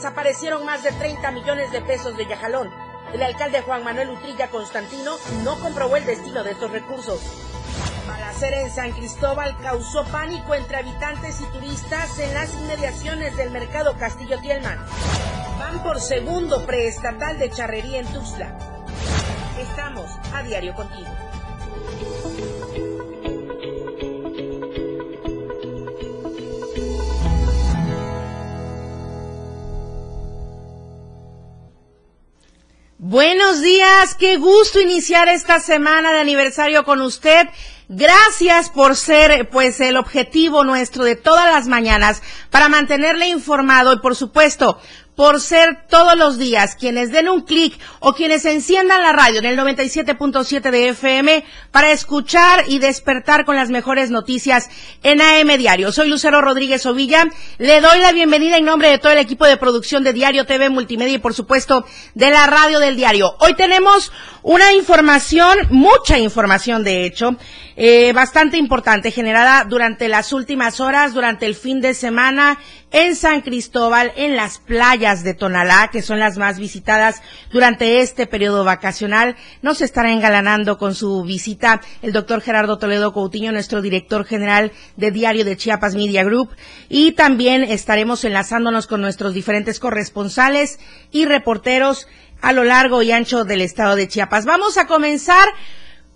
desaparecieron más de 30 millones de pesos de Yajalón. El alcalde Juan Manuel Utrilla Constantino no comprobó el destino de estos recursos. Balacera en San Cristóbal causó pánico entre habitantes y turistas en las inmediaciones del mercado Castillo Tielman. Van por segundo preestatal de charrería en Tuxtla. Estamos a diario contigo. Buenos días, qué gusto iniciar esta semana de aniversario con usted. Gracias por ser, pues, el objetivo nuestro de todas las mañanas para mantenerle informado y, por supuesto, por ser todos los días quienes den un clic o quienes enciendan la radio en el 97.7 de FM para escuchar y despertar con las mejores noticias en AM Diario. Soy Lucero Rodríguez Ovilla. Le doy la bienvenida en nombre de todo el equipo de producción de Diario TV Multimedia y por supuesto de la radio del diario. Hoy tenemos una información, mucha información de hecho, eh, bastante importante generada durante las últimas horas, durante el fin de semana en San Cristóbal, en las playas de Tonalá, que son las más visitadas durante este periodo vacacional. Nos estará engalanando con su visita el doctor Gerardo Toledo Coutinho, nuestro director general de Diario de Chiapas Media Group, y también estaremos enlazándonos con nuestros diferentes corresponsales y reporteros a lo largo y ancho del estado de Chiapas. Vamos a comenzar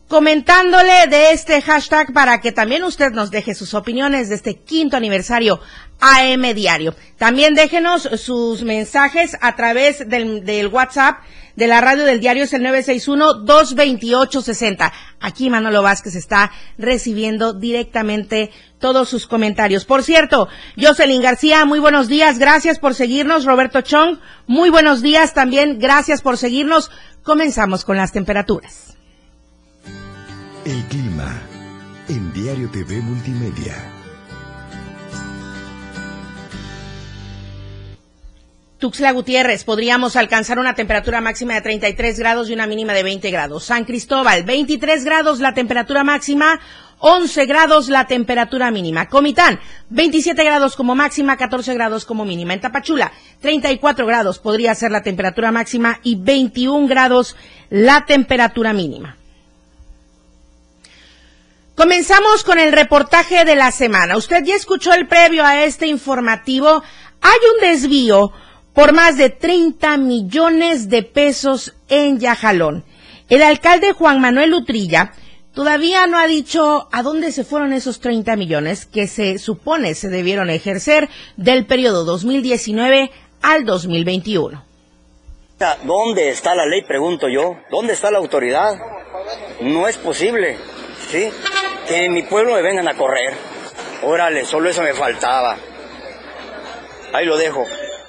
comentándole de este hashtag para que también usted nos deje sus opiniones de este quinto aniversario AM Diario. También déjenos sus mensajes a través del, WhatsApp de la radio del diario, es el 961-228-60. Aquí Manolo Vázquez está recibiendo directamente todos sus comentarios. Por cierto, Jocelyn García, muy buenos días, gracias por seguirnos. Roberto Chong, muy buenos días también, gracias por seguirnos. Comenzamos con las temperaturas. El clima en Diario TV Multimedia. Tuxtla Gutiérrez, podríamos alcanzar una temperatura máxima de 33 grados y una mínima de 20 grados. San Cristóbal, 23 grados la temperatura máxima, 11 grados la temperatura mínima. Comitán, 27 grados como máxima, 14 grados como mínima. En Tapachula, 34 grados podría ser la temperatura máxima y 21 grados la temperatura mínima. Comenzamos con el reportaje de la semana. Usted ya escuchó el previo a este informativo. Hay un desvío por más de 30 millones de pesos en Yajalón. El alcalde Juan Manuel Utrilla todavía no ha dicho a dónde se fueron esos 30 millones que se supone se debieron ejercer del periodo 2019 al 2021. ¿Dónde está la ley? Pregunto yo. ¿Dónde está la autoridad? No es posible. ¿Sí? que en mi pueblo me vengan a correr. Órale, solo eso me faltaba. Ahí lo dejo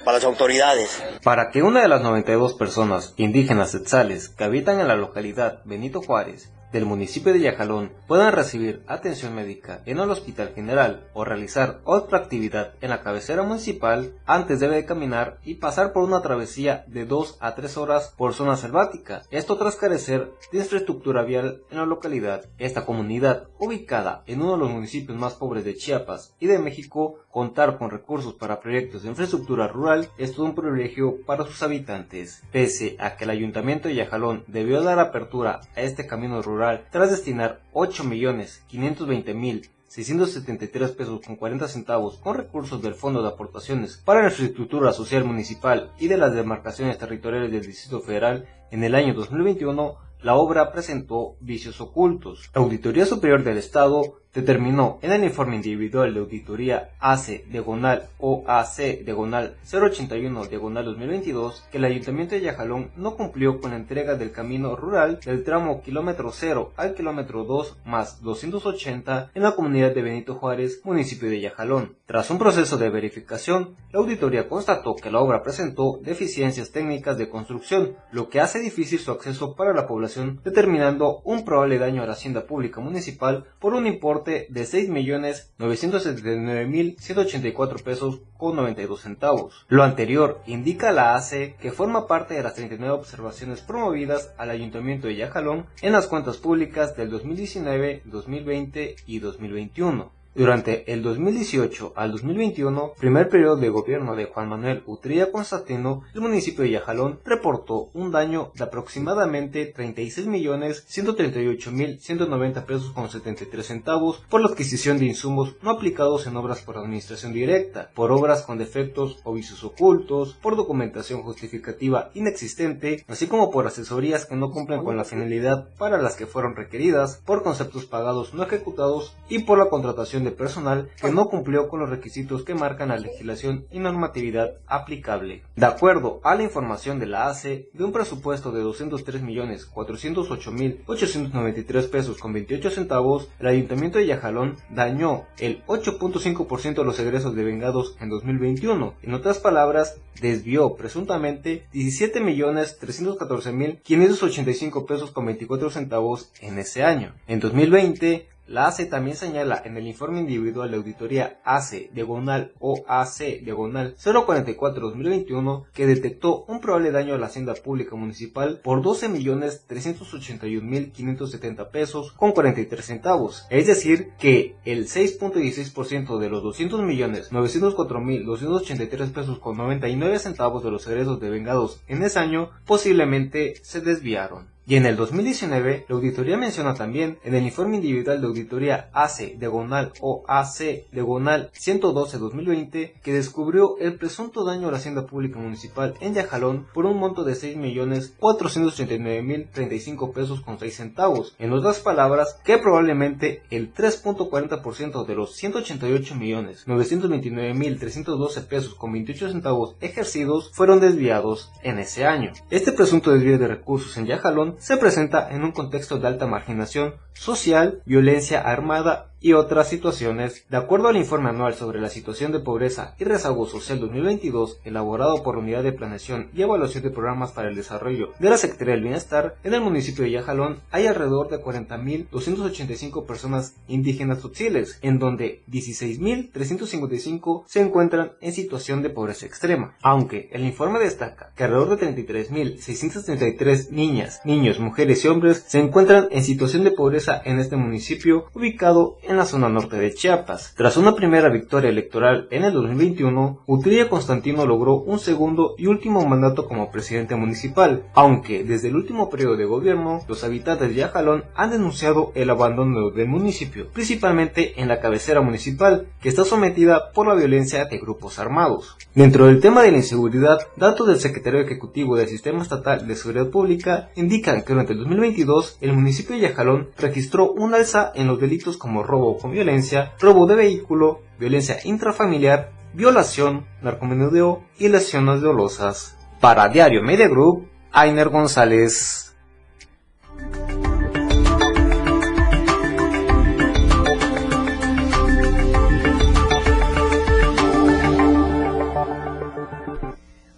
para las autoridades. Para que una de las 92 personas indígenas etzales que habitan en la localidad Benito Juárez del municipio de Yajalón puedan recibir atención médica en el Hospital General o realizar otra actividad en la cabecera municipal, antes debe de caminar y pasar por una travesía de 2 a 3 horas por zona selvática. Esto tras carecer de infraestructura vial en la localidad. Esta comunidad, ubicada en uno de los municipios más pobres de Chiapas y de México, contar con recursos para proyectos de infraestructura rural es todo un privilegio para sus habitantes. Pese a que el ayuntamiento de Yajalón debió dar apertura a este camino rural tras destinar 8.520.673 pesos con 40 centavos con recursos del Fondo de Aportaciones para la Infraestructura Social Municipal y de las demarcaciones territoriales del Distrito Federal en el año 2021, la obra presentó vicios ocultos. La Auditoría Superior del Estado determinó en el informe individual de auditoría AC diagonal OAC diagonal 081 diagonal 2022 que el Ayuntamiento de Yajalón no cumplió con la entrega del camino rural del tramo kilómetro 0 al kilómetro 2 más 280 en la comunidad de Benito Juárez, municipio de Yajalón. Tras un proceso de verificación, la auditoría constató que la obra presentó deficiencias técnicas de construcción, lo que hace difícil su acceso para la población, determinando un probable daño a la hacienda pública municipal por un importe de 6.979.184 pesos con 92 centavos. Lo anterior indica la ACE que forma parte de las 39 observaciones promovidas al Ayuntamiento de Yajalón en las cuentas públicas del 2019, 2020 y 2021. Durante el 2018 al 2021, primer periodo de gobierno de Juan Manuel Utría Constantino, el municipio de Yajalón reportó un daño de aproximadamente 36.138.190 pesos con 73 centavos por la adquisición de insumos no aplicados en obras por administración directa, por obras con defectos o vicios ocultos, por documentación justificativa inexistente, así como por asesorías que no cumplen con la finalidad para las que fueron requeridas, por conceptos pagados no ejecutados y por la contratación de personal que no cumplió con los requisitos que marcan la legislación y normatividad aplicable. De acuerdo a la información de la ACE, de un presupuesto de 203.408.893 pesos con 28 centavos, el Ayuntamiento de Yajalón dañó el 8.5% de los egresos de vengados en 2021. En otras palabras, desvió presuntamente 17.314.585 pesos con 24 centavos en ese año. En 2020, la ACE también señala en el informe individual de auditoría ACE diagonal OAC diagonal 044-2021 que detectó un probable daño a la hacienda pública municipal por 12.381.570 pesos con 43 centavos. Es decir, que el 6.16% de los 200.904.283 pesos con 99 centavos de los egresos devengados en ese año posiblemente se desviaron. Y en el 2019, la auditoría menciona también en el informe individual de auditoría AC diagonal o AC diagonal 112-2020 que descubrió el presunto daño a la hacienda pública municipal en Yajalón por un monto de 6.489.035 pesos con 6 centavos. En otras palabras, que probablemente el 3.40% de los 188.929.312 pesos con 28 centavos ejercidos fueron desviados en ese año. Este presunto desvío de recursos en Yajalón se presenta en un contexto de alta marginación social, violencia armada y otras situaciones. De acuerdo al informe anual sobre la situación de pobreza y rezago social 2022, elaborado por la Unidad de Planeación y Evaluación de Programas para el Desarrollo de la Secretaría del Bienestar, en el municipio de Yajalón hay alrededor de 40.285 personas indígenas subsiles, en donde 16.355 se encuentran en situación de pobreza extrema. Aunque el informe destaca que alrededor de 33.633 niñas, niños, mujeres y hombres se encuentran en situación de pobreza en este municipio ubicado en la zona norte de Chiapas. Tras una primera victoria electoral en el 2021, Utría Constantino logró un segundo y último mandato como presidente municipal, aunque desde el último periodo de gobierno, los habitantes de Yajalón han denunciado el abandono del municipio, principalmente en la cabecera municipal, que está sometida por la violencia de grupos armados. Dentro del tema de la inseguridad, datos del Secretario Ejecutivo del Sistema Estatal de Seguridad Pública indican que durante el 2022 el municipio de Yajalón registró un alza en los delitos como robo con violencia, robo de vehículo, violencia intrafamiliar, violación, narcomenudeo y lesiones dolosas. Para Diario Media Group, Ainer González.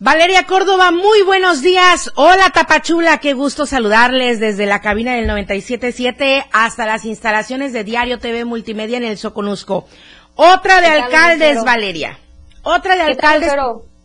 Valeria Córdoba, muy buenos días. Hola Tapachula, qué gusto saludarles desde la cabina del 97.7 hasta las instalaciones de Diario TV Multimedia en el Soconusco. Otra de alcaldes, Valeria. Otra de alcaldes.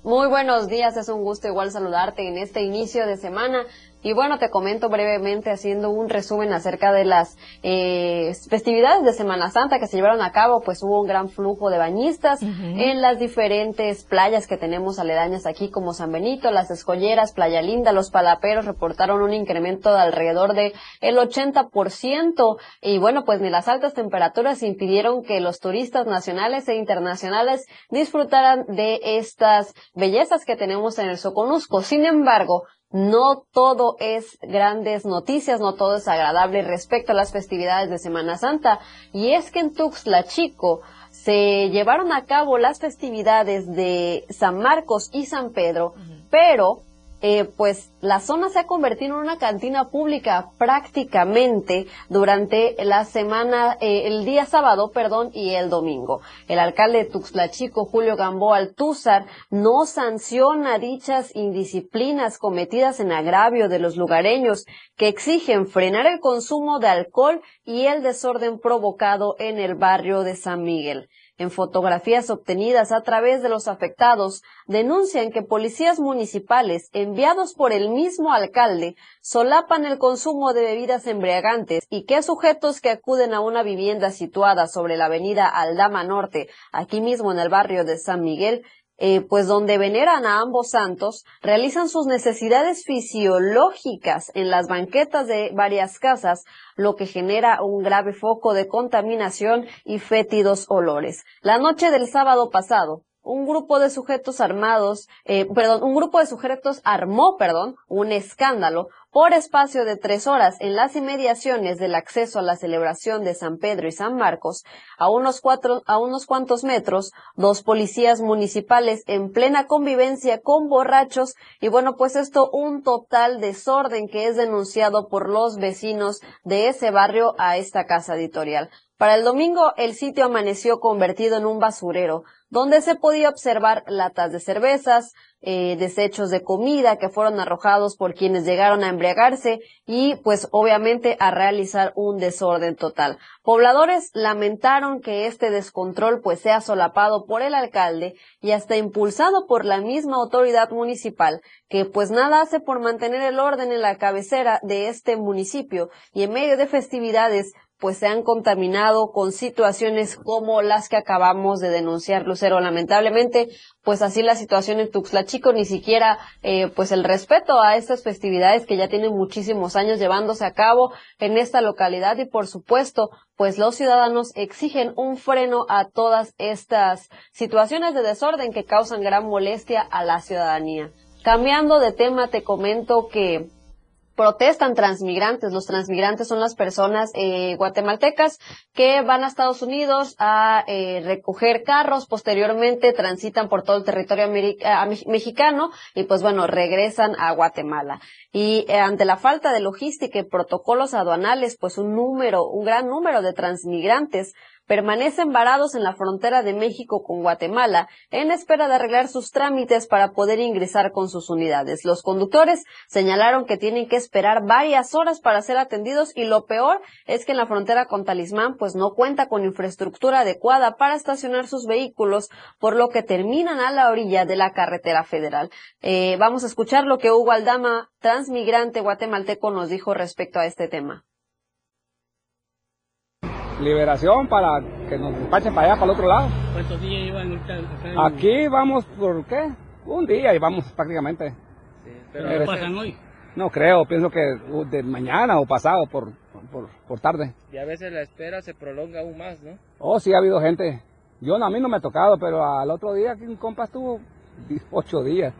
Muy buenos días, es un gusto igual saludarte en este inicio de semana. Y bueno, te comento brevemente haciendo un resumen acerca de las eh, festividades de Semana Santa que se llevaron a cabo, pues hubo un gran flujo de bañistas en las diferentes playas que tenemos aledañas aquí como San Benito, las Escolleras, Playa Linda, los Palaperos reportaron un incremento de alrededor de el 80% y bueno, pues ni las altas temperaturas impidieron que los turistas nacionales e internacionales disfrutaran de estas bellezas que tenemos en el Soconusco. Sin embargo, no todo es grandes noticias, no todo es agradable respecto a las festividades de Semana Santa. Y es que en Tuxtla Chico se llevaron a cabo las festividades de San Marcos y San Pedro, pero eh, pues la zona se ha convertido en una cantina pública prácticamente durante la semana, eh, el día sábado, perdón, y el domingo. El alcalde de Julio Gamboa Altúzar, no sanciona dichas indisciplinas cometidas en agravio de los lugareños que exigen frenar el consumo de alcohol y el desorden provocado en el barrio de San Miguel. En fotografías obtenidas a través de los afectados, denuncian que policías municipales enviados por el mismo alcalde solapan el consumo de bebidas embriagantes y que sujetos que acuden a una vivienda situada sobre la avenida Aldama Norte, aquí mismo en el barrio de San Miguel, eh, pues donde veneran a ambos santos, realizan sus necesidades fisiológicas en las banquetas de varias casas, lo que genera un grave foco de contaminación y fétidos olores. La noche del sábado pasado, un grupo de sujetos armados, eh, perdón, un grupo de sujetos armó, perdón, un escándalo por espacio de tres horas en las inmediaciones del acceso a la celebración de San Pedro y San Marcos, a unos cuatro, a unos cuantos metros, dos policías municipales en plena convivencia con borrachos y bueno, pues esto un total desorden que es denunciado por los vecinos de ese barrio a esta casa editorial. Para el domingo, el sitio amaneció convertido en un basurero, donde se podía observar latas de cervezas, eh, desechos de comida que fueron arrojados por quienes llegaron a embriagarse y pues obviamente a realizar un desorden total. Pobladores lamentaron que este descontrol pues sea solapado por el alcalde y hasta impulsado por la misma autoridad municipal que pues nada hace por mantener el orden en la cabecera de este municipio y en medio de festividades pues se han contaminado con situaciones como las que acabamos de denunciar, Lucero. Lamentablemente, pues así la situación en Tuxtla Chico, ni siquiera eh, pues el respeto a estas festividades que ya tienen muchísimos años llevándose a cabo en esta localidad y por supuesto, pues los ciudadanos exigen un freno a todas estas situaciones de desorden que causan gran molestia a la ciudadanía. Cambiando de tema, te comento que protestan transmigrantes. Los transmigrantes son las personas eh, guatemaltecas que van a Estados Unidos a eh, recoger carros, posteriormente transitan por todo el territorio mexicano y pues bueno, regresan a Guatemala. Y eh, ante la falta de logística y protocolos aduanales, pues un número, un gran número de transmigrantes permanecen varados en la frontera de México con Guatemala en espera de arreglar sus trámites para poder ingresar con sus unidades. Los conductores señalaron que tienen que esperar varias horas para ser atendidos y lo peor es que en la frontera con Talismán pues no cuenta con infraestructura adecuada para estacionar sus vehículos, por lo que terminan a la orilla de la carretera federal. Eh, vamos a escuchar lo que Hugo Aldama, transmigrante guatemalteco, nos dijo respecto a este tema liberación para que nos despachen para allá, para el otro lado. ¿Cuántos días llevan Aquí vamos por qué? Un día y vamos prácticamente. ¿Pero no pasan hoy? No creo, pienso que de mañana o pasado por, por, por, tarde. Y a veces la espera se prolonga aún más, ¿no? Oh, sí, ha habido gente. Yo a mí no me ha tocado, pero al otro día un compa estuvo ocho días.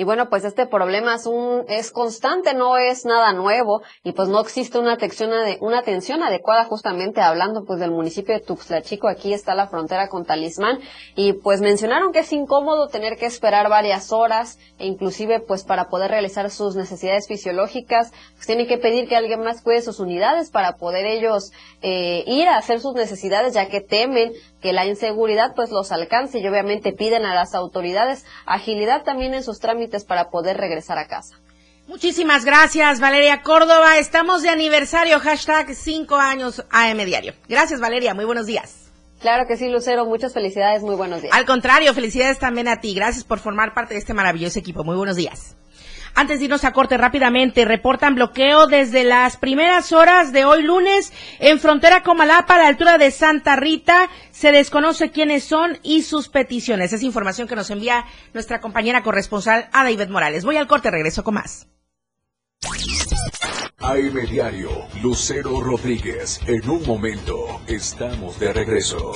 Y bueno, pues este problema es un, es constante, no es nada nuevo, y pues no existe una atención, una atención adecuada justamente hablando pues del municipio de Tuxtla Chico, aquí está la frontera con Talismán, y pues mencionaron que es incómodo tener que esperar varias horas, e inclusive pues para poder realizar sus necesidades fisiológicas, pues tienen que pedir que alguien más cuide sus unidades para poder ellos eh, ir a hacer sus necesidades, ya que temen que la inseguridad pues los alcance y obviamente piden a las autoridades agilidad también en sus trámites para poder regresar a casa. Muchísimas gracias, Valeria Córdoba. Estamos de aniversario, hashtag 5 años AM Diario. Gracias, Valeria. Muy buenos días. Claro que sí, Lucero. Muchas felicidades. Muy buenos días. Al contrario, felicidades también a ti. Gracias por formar parte de este maravilloso equipo. Muy buenos días. Antes de irnos a corte rápidamente, reportan bloqueo desde las primeras horas de hoy lunes en frontera Comalapa a la altura de Santa Rita. Se desconoce quiénes son y sus peticiones. Es información que nos envía nuestra compañera corresponsal Ada Ivette Morales. Voy al corte, regreso con más. AM Diario, Lucero Rodríguez. En un momento, estamos de regreso.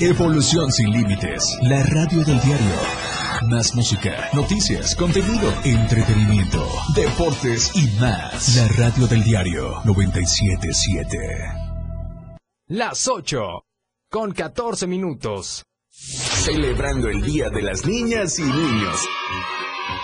Evolución sin límites, la radio del diario. Más música, noticias, contenido, entretenimiento, deportes y más. La radio del diario 977. Las 8 con 14 minutos. Celebrando el Día de las Niñas y Niños.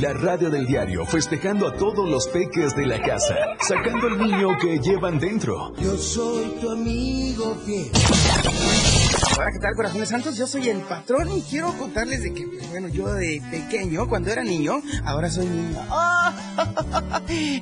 La radio del diario festejando a todos los peques de la casa, sacando el niño que llevan dentro. Yo soy tu amigo fiel. Hola, ¿qué tal, corazones santos? Yo soy el patrón y quiero contarles de que, pues, bueno, yo de pequeño, cuando era niño, ahora soy niño.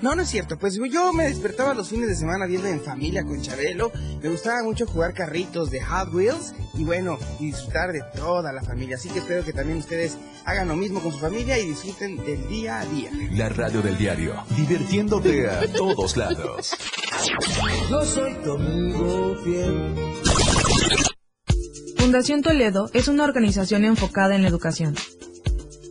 No, no es cierto. Pues yo me despertaba los fines de semana viendo en familia con Chabelo. Me gustaba mucho jugar carritos de Hot Wheels y, bueno, disfrutar de toda la familia. Así que espero que también ustedes hagan lo mismo con su familia y disfruten del día a día. La radio del diario, divirtiéndote a todos lados. Yo soy tu amigo fiel. Fundación Toledo es una organización enfocada en la educación.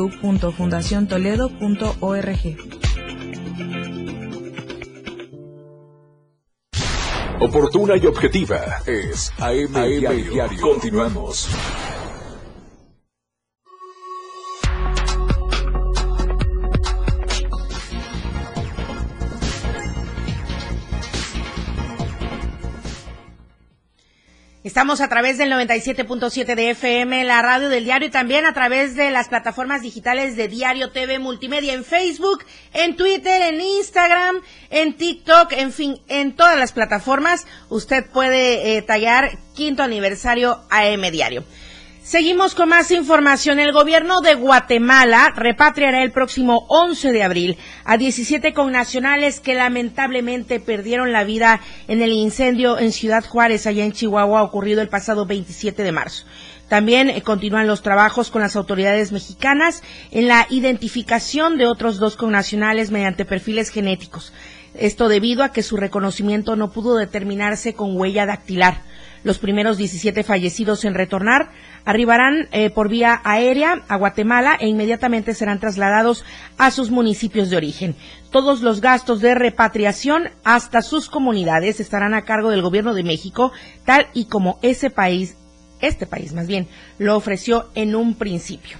www.fundaciontoledo.org. Oportuna y objetiva es AM, Diario. Diario. Continuamos. Estamos a través del 97.7 de FM, la radio del diario y también a través de las plataformas digitales de Diario TV Multimedia en Facebook, en Twitter, en Instagram, en TikTok, en fin, en todas las plataformas usted puede eh, tallar quinto aniversario AM Diario. Seguimos con más información. El gobierno de Guatemala repatriará el próximo 11 de abril a 17 connacionales que lamentablemente perdieron la vida en el incendio en Ciudad Juárez, allá en Chihuahua, ocurrido el pasado 27 de marzo. También eh, continúan los trabajos con las autoridades mexicanas en la identificación de otros dos connacionales mediante perfiles genéticos. Esto debido a que su reconocimiento no pudo determinarse con huella dactilar. Los primeros 17 fallecidos en retornar arribarán eh, por vía aérea a Guatemala e inmediatamente serán trasladados a sus municipios de origen. Todos los gastos de repatriación hasta sus comunidades estarán a cargo del gobierno de México, tal y como ese país, este país más bien, lo ofreció en un principio.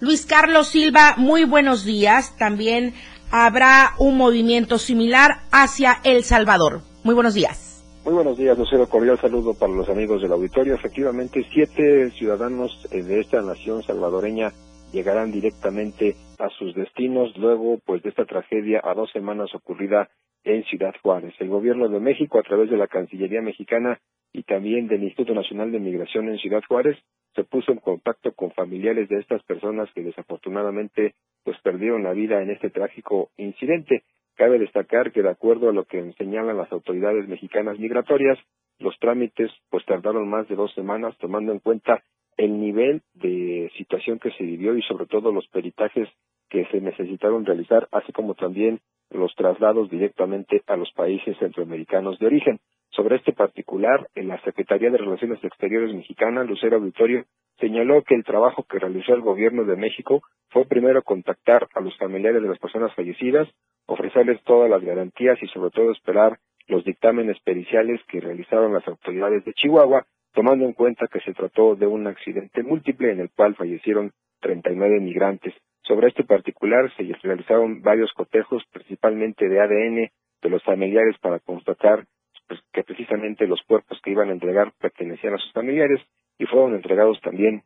Luis Carlos Silva, muy buenos días. También habrá un movimiento similar hacia El Salvador. Muy buenos días. Muy buenos días, Lucero. Cordial saludo para los amigos del auditorio. Efectivamente, siete ciudadanos de esta nación salvadoreña llegarán directamente a sus destinos luego pues de esta tragedia a dos semanas ocurrida en Ciudad Juárez. El gobierno de México, a través de la Cancillería mexicana y también del Instituto Nacional de Migración en Ciudad Juárez, se puso en contacto con familiares de estas personas que desafortunadamente pues perdieron la vida en este trágico incidente. Cabe destacar que de acuerdo a lo que señalan las autoridades mexicanas migratorias, los trámites pues tardaron más de dos semanas tomando en cuenta el nivel de situación que se vivió y sobre todo los peritajes que se necesitaron realizar, así como también los traslados directamente a los países centroamericanos de origen. Sobre este particular, en la Secretaría de Relaciones Exteriores mexicana, Lucero Auditorio, señaló que el trabajo que realizó el gobierno de México fue primero contactar a los familiares de las personas fallecidas, ofrecerles todas las garantías y sobre todo esperar los dictámenes periciales que realizaron las autoridades de Chihuahua, tomando en cuenta que se trató de un accidente múltiple en el cual fallecieron 39 migrantes. Sobre este particular se realizaron varios cotejos, principalmente de ADN de los familiares para constatar pues, que precisamente los cuerpos que iban a entregar pertenecían a sus familiares y fueron entregados también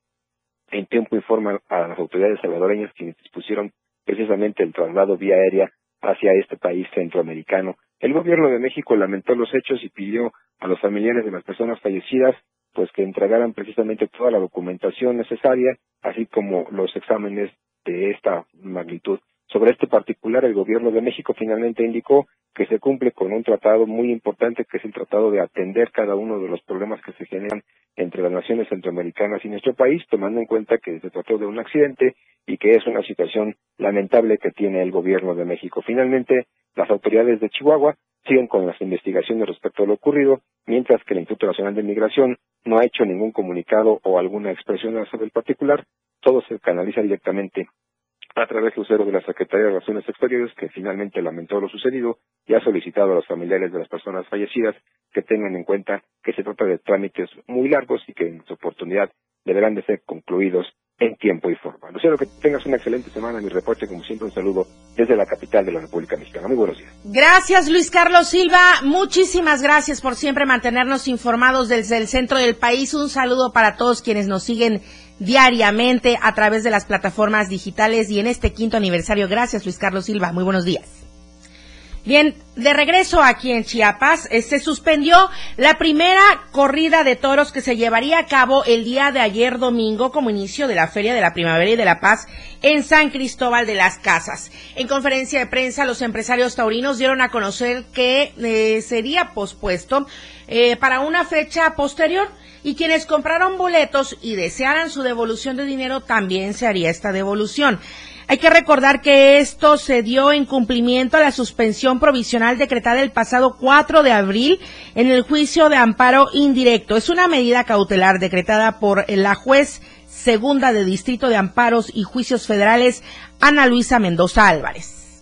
en tiempo y forma a las autoridades salvadoreñas quienes dispusieron precisamente el traslado vía aérea hacia este país centroamericano. El gobierno de México lamentó los hechos y pidió a los familiares de las personas fallecidas pues que entregaran precisamente toda la documentación necesaria, así como los exámenes de esta magnitud. Sobre este particular, el Gobierno de México finalmente indicó que se cumple con un tratado muy importante, que es el tratado de atender cada uno de los problemas que se generan entre las naciones centroamericanas y nuestro país, tomando en cuenta que se trató de un accidente y que es una situación lamentable que tiene el Gobierno de México. Finalmente, las autoridades de Chihuahua siguen con las investigaciones respecto a lo ocurrido, mientras que el Instituto Nacional de Migración no ha hecho ningún comunicado o alguna expresión sobre el particular, todo se canaliza directamente a través del vocero de la Secretaría de Relaciones Exteriores, que finalmente lamentó lo sucedido y ha solicitado a los familiares de las personas fallecidas que tengan en cuenta que se trata de trámites muy largos y que en su oportunidad deberán de ser concluidos en tiempo y forma. Luciano, que tengas una excelente semana. Mi reporte, como siempre, un saludo desde la capital de la República Mexicana. Muy buenos días. Gracias, Luis Carlos Silva. Muchísimas gracias por siempre mantenernos informados desde el centro del país. Un saludo para todos quienes nos siguen diariamente a través de las plataformas digitales y en este quinto aniversario. Gracias, Luis Carlos Silva. Muy buenos días. Bien, de regreso aquí en Chiapas, eh, se suspendió la primera corrida de toros que se llevaría a cabo el día de ayer domingo como inicio de la Feria de la Primavera y de la Paz en San Cristóbal de las Casas. En conferencia de prensa, los empresarios taurinos dieron a conocer que eh, sería pospuesto eh, para una fecha posterior y quienes compraron boletos y desearan su devolución de dinero también se haría esta devolución. Hay que recordar que esto se dio en cumplimiento a la suspensión provisional decretada el pasado 4 de abril en el juicio de amparo indirecto. Es una medida cautelar decretada por la juez segunda de Distrito de Amparos y Juicios Federales, Ana Luisa Mendoza Álvarez.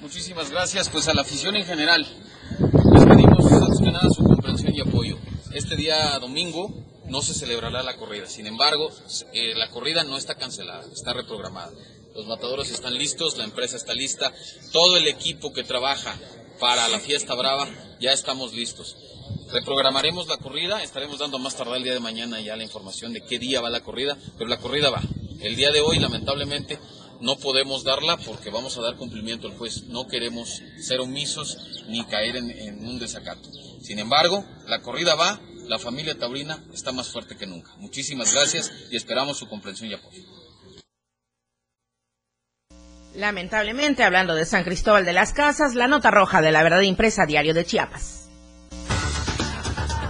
Muchísimas gracias, pues a la afición en general. Les pedimos antes que nada su comprensión y apoyo. Este día domingo no se celebrará la corrida. Sin embargo, eh, la corrida no está cancelada, está reprogramada. Los matadores están listos, la empresa está lista, todo el equipo que trabaja para la fiesta brava ya estamos listos. Reprogramaremos la corrida, estaremos dando más tarde el día de mañana ya la información de qué día va la corrida, pero la corrida va. El día de hoy, lamentablemente, no podemos darla porque vamos a dar cumplimiento al juez. No queremos ser omisos ni caer en, en un desacato. Sin embargo, la corrida va, la familia taurina está más fuerte que nunca. Muchísimas gracias y esperamos su comprensión y apoyo. Lamentablemente, hablando de San Cristóbal de las Casas, la nota roja de la verdad impresa diario de Chiapas.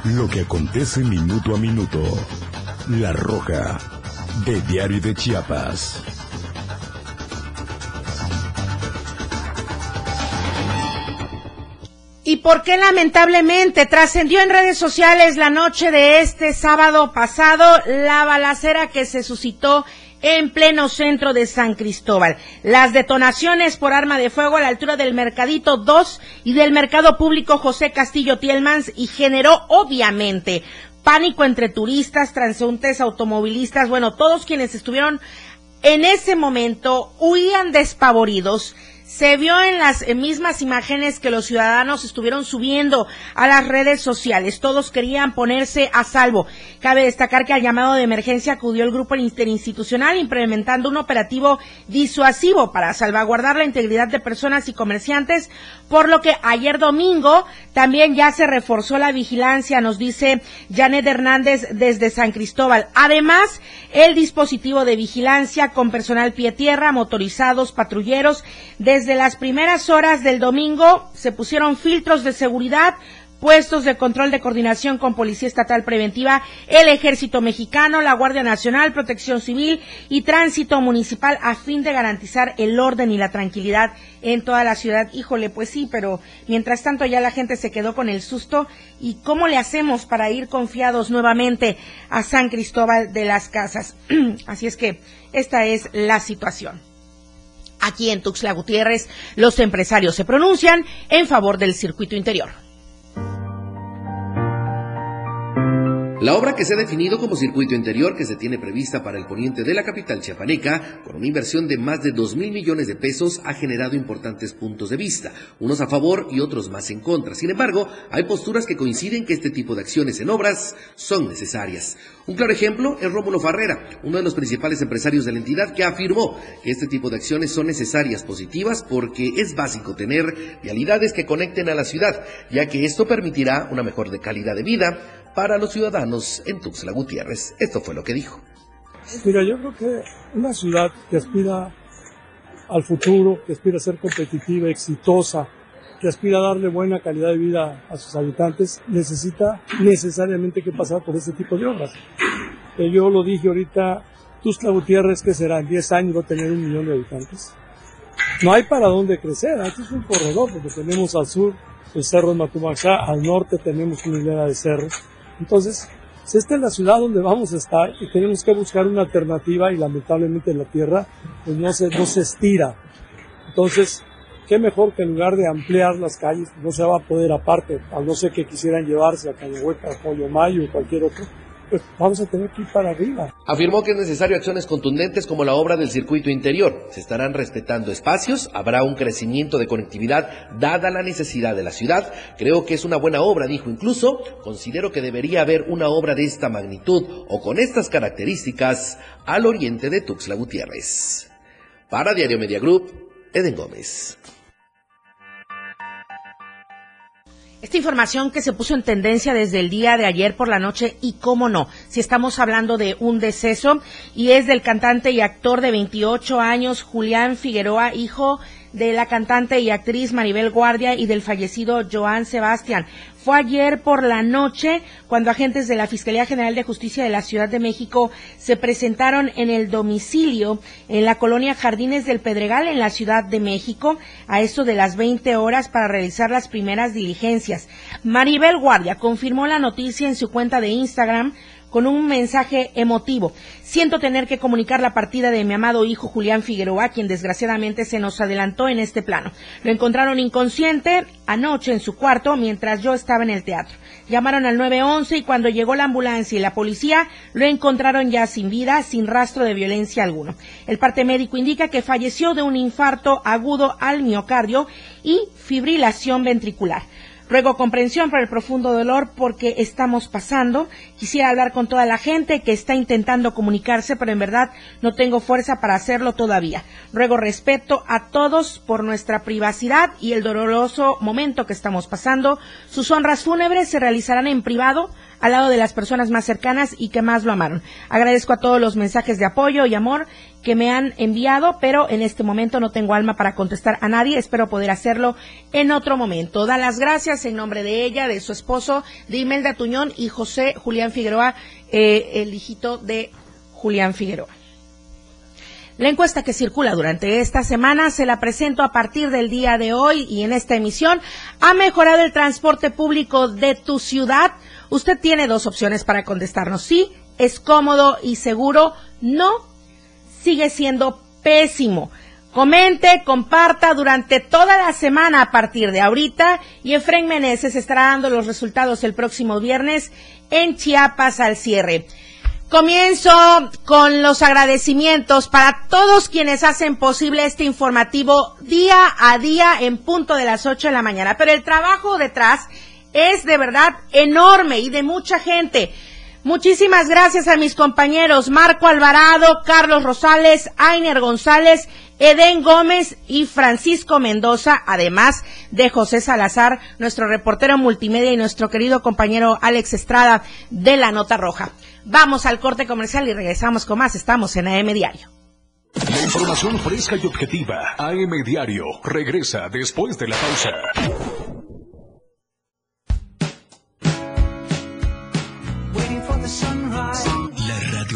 Lo que acontece minuto a minuto. La roja de diario de Chiapas. ¿Y por qué lamentablemente trascendió en redes sociales la noche de este sábado pasado la balacera que se suscitó en pleno centro de San Cristóbal. Las detonaciones por arma de fuego a la altura del Mercadito 2 y del Mercado Público José Castillo Tielmans y generó obviamente pánico entre turistas, transeúntes, automovilistas, bueno, todos quienes estuvieron en ese momento huían despavoridos se vio en las mismas imágenes que los ciudadanos estuvieron subiendo a las redes sociales. Todos querían ponerse a salvo. Cabe destacar que al llamado de emergencia acudió el grupo interinstitucional implementando un operativo disuasivo para salvaguardar la integridad de personas y comerciantes, por lo que ayer domingo también ya se reforzó la vigilancia, nos dice Janet Hernández desde San Cristóbal. Además, el dispositivo de vigilancia con personal pie tierra, motorizados, patrulleros, las primeras horas del domingo se pusieron filtros de seguridad, puestos de control de coordinación con Policía Estatal Preventiva, el Ejército Mexicano, la Guardia Nacional, Protección Civil y Tránsito Municipal a fin de garantizar el orden y la tranquilidad en toda la ciudad. Híjole, pues sí, pero mientras tanto ya la gente se quedó con el susto. ¿Y cómo le hacemos para ir confiados nuevamente a San Cristóbal de las Casas? Así es que esta es la situación. Aquí en Tuxtla Gutiérrez, los empresarios se pronuncian en favor del circuito interior. La obra que se ha definido como circuito interior que se tiene prevista para el poniente de la capital chiapaneca, con una inversión de más de 2 mil millones de pesos, ha generado importantes puntos de vista, unos a favor y otros más en contra. Sin embargo, hay posturas que coinciden que este tipo de acciones en obras son necesarias. Un claro ejemplo es Rómulo Farrera, uno de los principales empresarios de la entidad, que afirmó que este tipo de acciones son necesarias, positivas, porque es básico tener realidades que conecten a la ciudad, ya que esto permitirá una mejor calidad de vida para los ciudadanos en Tuxtla Gutiérrez. Esto fue lo que dijo. Mira, yo creo que una ciudad que aspira al futuro, que aspira a ser competitiva, exitosa, que aspira a darle buena calidad de vida a sus habitantes, necesita necesariamente que pasar por ese tipo de obras. Eh, yo lo dije ahorita, Tuxtla Gutiérrez, que será en 10 años va a tener un millón de habitantes. No hay para dónde crecer, aquí es un corredor, porque tenemos al sur el cerro de Matumaxá, al norte tenemos una hilera de cerros, entonces, si esta es la ciudad donde vamos a estar y tenemos que buscar una alternativa y lamentablemente la tierra pues no se, no se estira. Entonces, qué mejor que en lugar de ampliar las calles, no se va a poder aparte, a no ser que quisieran llevarse a Cañahueca, a Pollo Mayo o cualquier otro, pues vamos a tener que ir para arriba. Afirmó que es necesario acciones contundentes como la obra del circuito interior. Se estarán respetando espacios, habrá un crecimiento de conectividad dada la necesidad de la ciudad. Creo que es una buena obra, dijo incluso. Considero que debería haber una obra de esta magnitud o con estas características al oriente de Tuxtla Gutiérrez. Para Diario Media Group, Eden Gómez. Esta información que se puso en tendencia desde el día de ayer por la noche y cómo no, si estamos hablando de un deceso y es del cantante y actor de 28 años Julián Figueroa, hijo de la cantante y actriz Maribel Guardia y del fallecido Joan Sebastián. Fue ayer por la noche cuando agentes de la Fiscalía General de Justicia de la Ciudad de México se presentaron en el domicilio en la colonia Jardines del Pedregal en la Ciudad de México a eso de las 20 horas para realizar las primeras diligencias. Maribel Guardia confirmó la noticia en su cuenta de Instagram con un mensaje emotivo. Siento tener que comunicar la partida de mi amado hijo Julián Figueroa, quien desgraciadamente se nos adelantó en este plano. Lo encontraron inconsciente anoche en su cuarto mientras yo estaba en el teatro. Llamaron al 911 y cuando llegó la ambulancia y la policía lo encontraron ya sin vida, sin rastro de violencia alguno. El parte médico indica que falleció de un infarto agudo al miocardio y fibrilación ventricular. Ruego comprensión por el profundo dolor porque estamos pasando. Quisiera hablar con toda la gente que está intentando comunicarse, pero en verdad no tengo fuerza para hacerlo todavía. Ruego respeto a todos por nuestra privacidad y el doloroso momento que estamos pasando. Sus honras fúnebres se realizarán en privado al lado de las personas más cercanas y que más lo amaron. Agradezco a todos los mensajes de apoyo y amor que me han enviado, pero en este momento no tengo alma para contestar a nadie. Espero poder hacerlo en otro momento. Da las gracias en nombre de ella, de su esposo, de Imelda Tuñón y José Julián Figueroa, eh, el hijito de Julián Figueroa. La encuesta que circula durante esta semana se la presento a partir del día de hoy y en esta emisión. ¿Ha mejorado el transporte público de tu ciudad? Usted tiene dos opciones para contestarnos. Sí, es cómodo y seguro. No, sigue siendo pésimo. Comente, comparta durante toda la semana a partir de ahorita y Efren Meneses estará dando los resultados el próximo viernes en Chiapas al cierre. Comienzo con los agradecimientos para todos quienes hacen posible este informativo día a día en punto de las 8 de la mañana. Pero el trabajo detrás es de verdad enorme y de mucha gente. Muchísimas gracias a mis compañeros Marco Alvarado, Carlos Rosales, Ainer González, Eden Gómez y Francisco Mendoza, además de José Salazar, nuestro reportero multimedia y nuestro querido compañero Alex Estrada de la Nota Roja. Vamos al corte comercial y regresamos con más. Estamos en AM Diario. Información fresca y objetiva. AM Diario regresa después de la pausa.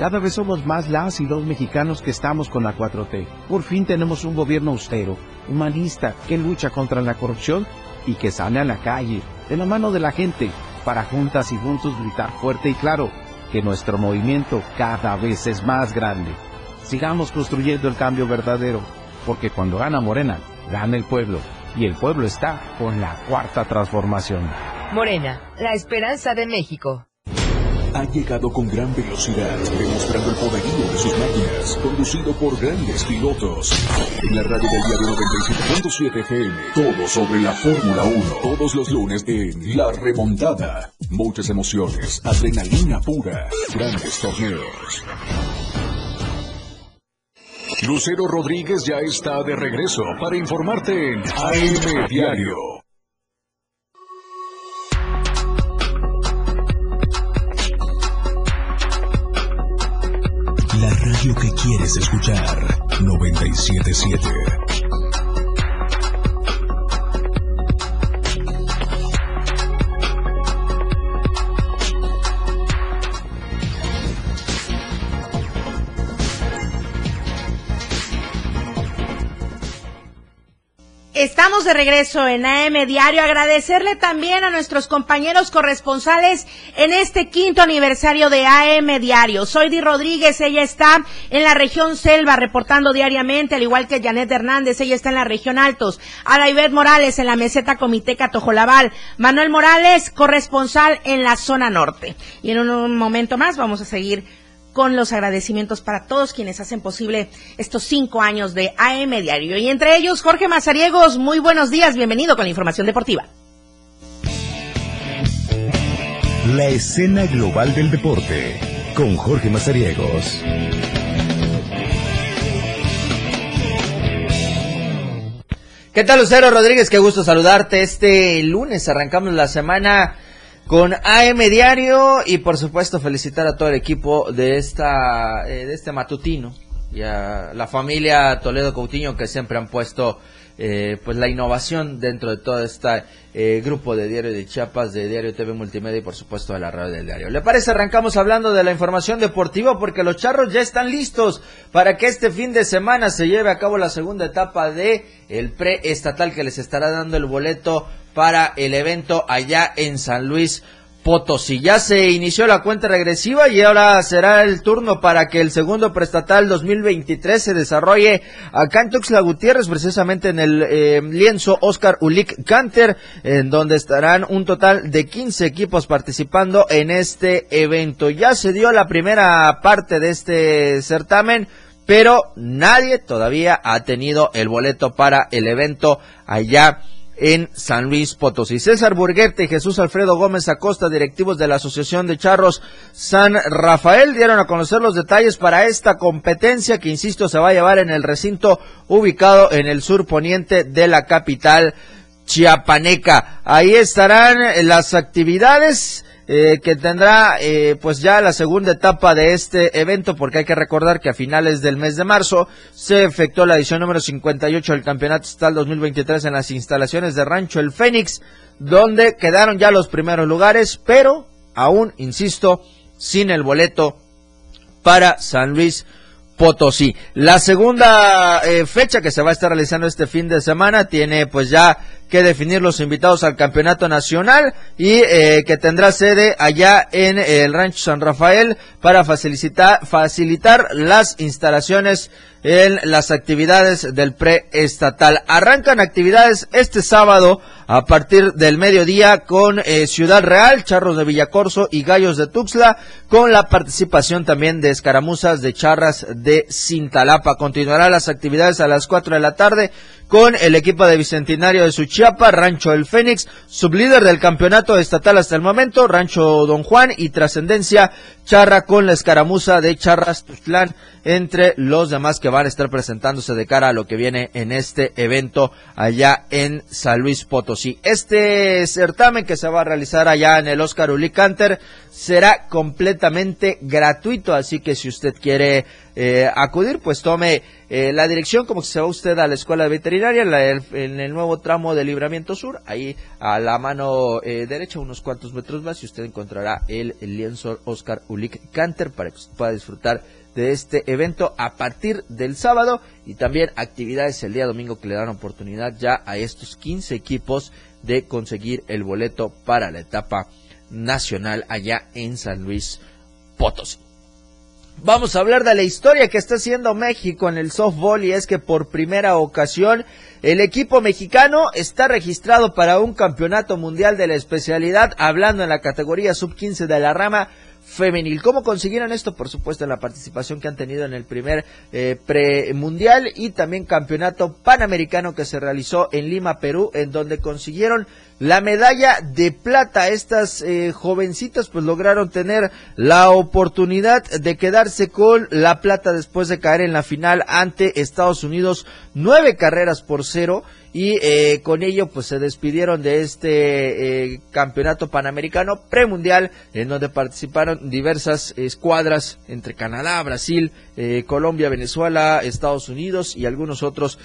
Cada vez somos más las y los mexicanos que estamos con la 4T. Por fin tenemos un gobierno austero, humanista, que lucha contra la corrupción y que sale a la calle, de la mano de la gente, para juntas y juntos gritar fuerte y claro que nuestro movimiento cada vez es más grande. Sigamos construyendo el cambio verdadero, porque cuando gana Morena, gana el pueblo, y el pueblo está con la cuarta transformación. Morena, la esperanza de México. Ha llegado con gran velocidad, demostrando el poderío de sus máquinas, conducido por grandes pilotos. En la radio del diario 97.7 FM, todo sobre la Fórmula 1, todos los lunes en La Remontada. Muchas emociones, adrenalina pura, grandes torneos. Lucero Rodríguez ya está de regreso para informarte en AM Diario. Radio que quieres escuchar. 977. Estamos de regreso en AM Diario. Agradecerle también a nuestros compañeros corresponsales en este quinto aniversario de AM Diario. Soy Di Rodríguez, ella está en la región Selva reportando diariamente, al igual que Janet Hernández, ella está en la región Altos. Adaibet Morales en la meseta Comiteca Tojolabal. Manuel Morales, corresponsal en la zona norte. Y en un momento más vamos a seguir con los agradecimientos para todos quienes hacen posible estos cinco años de AM Diario. Y entre ellos, Jorge Mazariegos, muy buenos días, bienvenido con la información deportiva. La escena global del deporte, con Jorge Mazariegos. ¿Qué tal, Lucero Rodríguez? Qué gusto saludarte. Este lunes arrancamos la semana con AM Diario y por supuesto felicitar a todo el equipo de esta eh, de este matutino y a la familia Toledo Coutinho que siempre han puesto eh, pues la innovación dentro de todo este eh, grupo de Diario de Chiapas, de Diario TV Multimedia y por supuesto de la radio del diario. ¿Le parece? Arrancamos hablando de la información deportiva porque los charros ya están listos para que este fin de semana se lleve a cabo la segunda etapa de el preestatal que les estará dando el boleto para el evento allá en San Luis Potosí. Ya se inició la cuenta regresiva y ahora será el turno para que el segundo prestatal 2023 se desarrolle acá en Tuxtla Gutiérrez, precisamente en el eh, lienzo Oscar Ulick Canter, en donde estarán un total de 15 equipos participando en este evento. Ya se dio la primera parte de este certamen pero nadie todavía ha tenido el boleto para el evento allá en San Luis Potosí. César Burguete y Jesús Alfredo Gómez Acosta, directivos de la Asociación de Charros San Rafael, dieron a conocer los detalles para esta competencia que, insisto, se va a llevar en el recinto ubicado en el sur poniente de la capital chiapaneca. Ahí estarán las actividades eh, que tendrá eh, pues ya la segunda etapa de este evento porque hay que recordar que a finales del mes de marzo se efectuó la edición número 58 del Campeonato Estatal 2023 en las instalaciones de Rancho El Fénix donde quedaron ya los primeros lugares pero aún, insisto, sin el boleto para San Luis Potosí. La segunda eh, fecha que se va a estar realizando este fin de semana tiene pues ya que definir los invitados al campeonato nacional y eh, que tendrá sede allá en el Rancho San Rafael para facilitar, facilitar las instalaciones en las actividades del preestatal. Arrancan actividades este sábado a partir del mediodía con eh, Ciudad Real, Charros de Villacorso y Gallos de Tuxtla, con la participación también de escaramuzas de charras de Cintalapa. Continuarán las actividades a las 4 de la tarde con el equipo de Bicentenario de Suchiapa, Rancho El Fénix, sublíder del campeonato estatal hasta el momento, Rancho Don Juan y Trascendencia Charra con la escaramuza de Charras Tuxtlán entre los demás que van a estar presentándose de cara a lo que viene en este evento allá en San Luis Potosí. Este certamen que se va a realizar allá en el Oscar Uli será completamente gratuito, así que si usted quiere eh, acudir, pues tome eh, la dirección como si se va usted a la escuela veterinaria en el nuevo tramo de Libramiento Sur, ahí a la mano eh, derecha, unos cuantos metros más, y usted encontrará el, lienzo Oscar Ulick Canter para que pueda disfrutar de este evento a partir del sábado y también actividades el día domingo que le dan oportunidad ya a estos 15 equipos de conseguir el boleto para la etapa nacional allá en San Luis Potosí. Vamos a hablar de la historia que está haciendo México en el softball y es que por primera ocasión el equipo mexicano está registrado para un campeonato mundial de la especialidad, hablando en la categoría sub-15 de la rama femenil. ¿Cómo consiguieron esto? Por supuesto, la participación que han tenido en el primer eh, premundial y también campeonato panamericano que se realizó en Lima, Perú, en donde consiguieron la medalla de plata. Estas eh, jovencitas pues lograron tener la oportunidad de quedarse con la plata después de caer en la final ante Estados Unidos nueve carreras por cero y eh, con ello pues se despidieron de este eh, campeonato panamericano premundial en donde participaron diversas escuadras entre Canadá, Brasil, eh, Colombia, Venezuela, Estados Unidos y algunos otros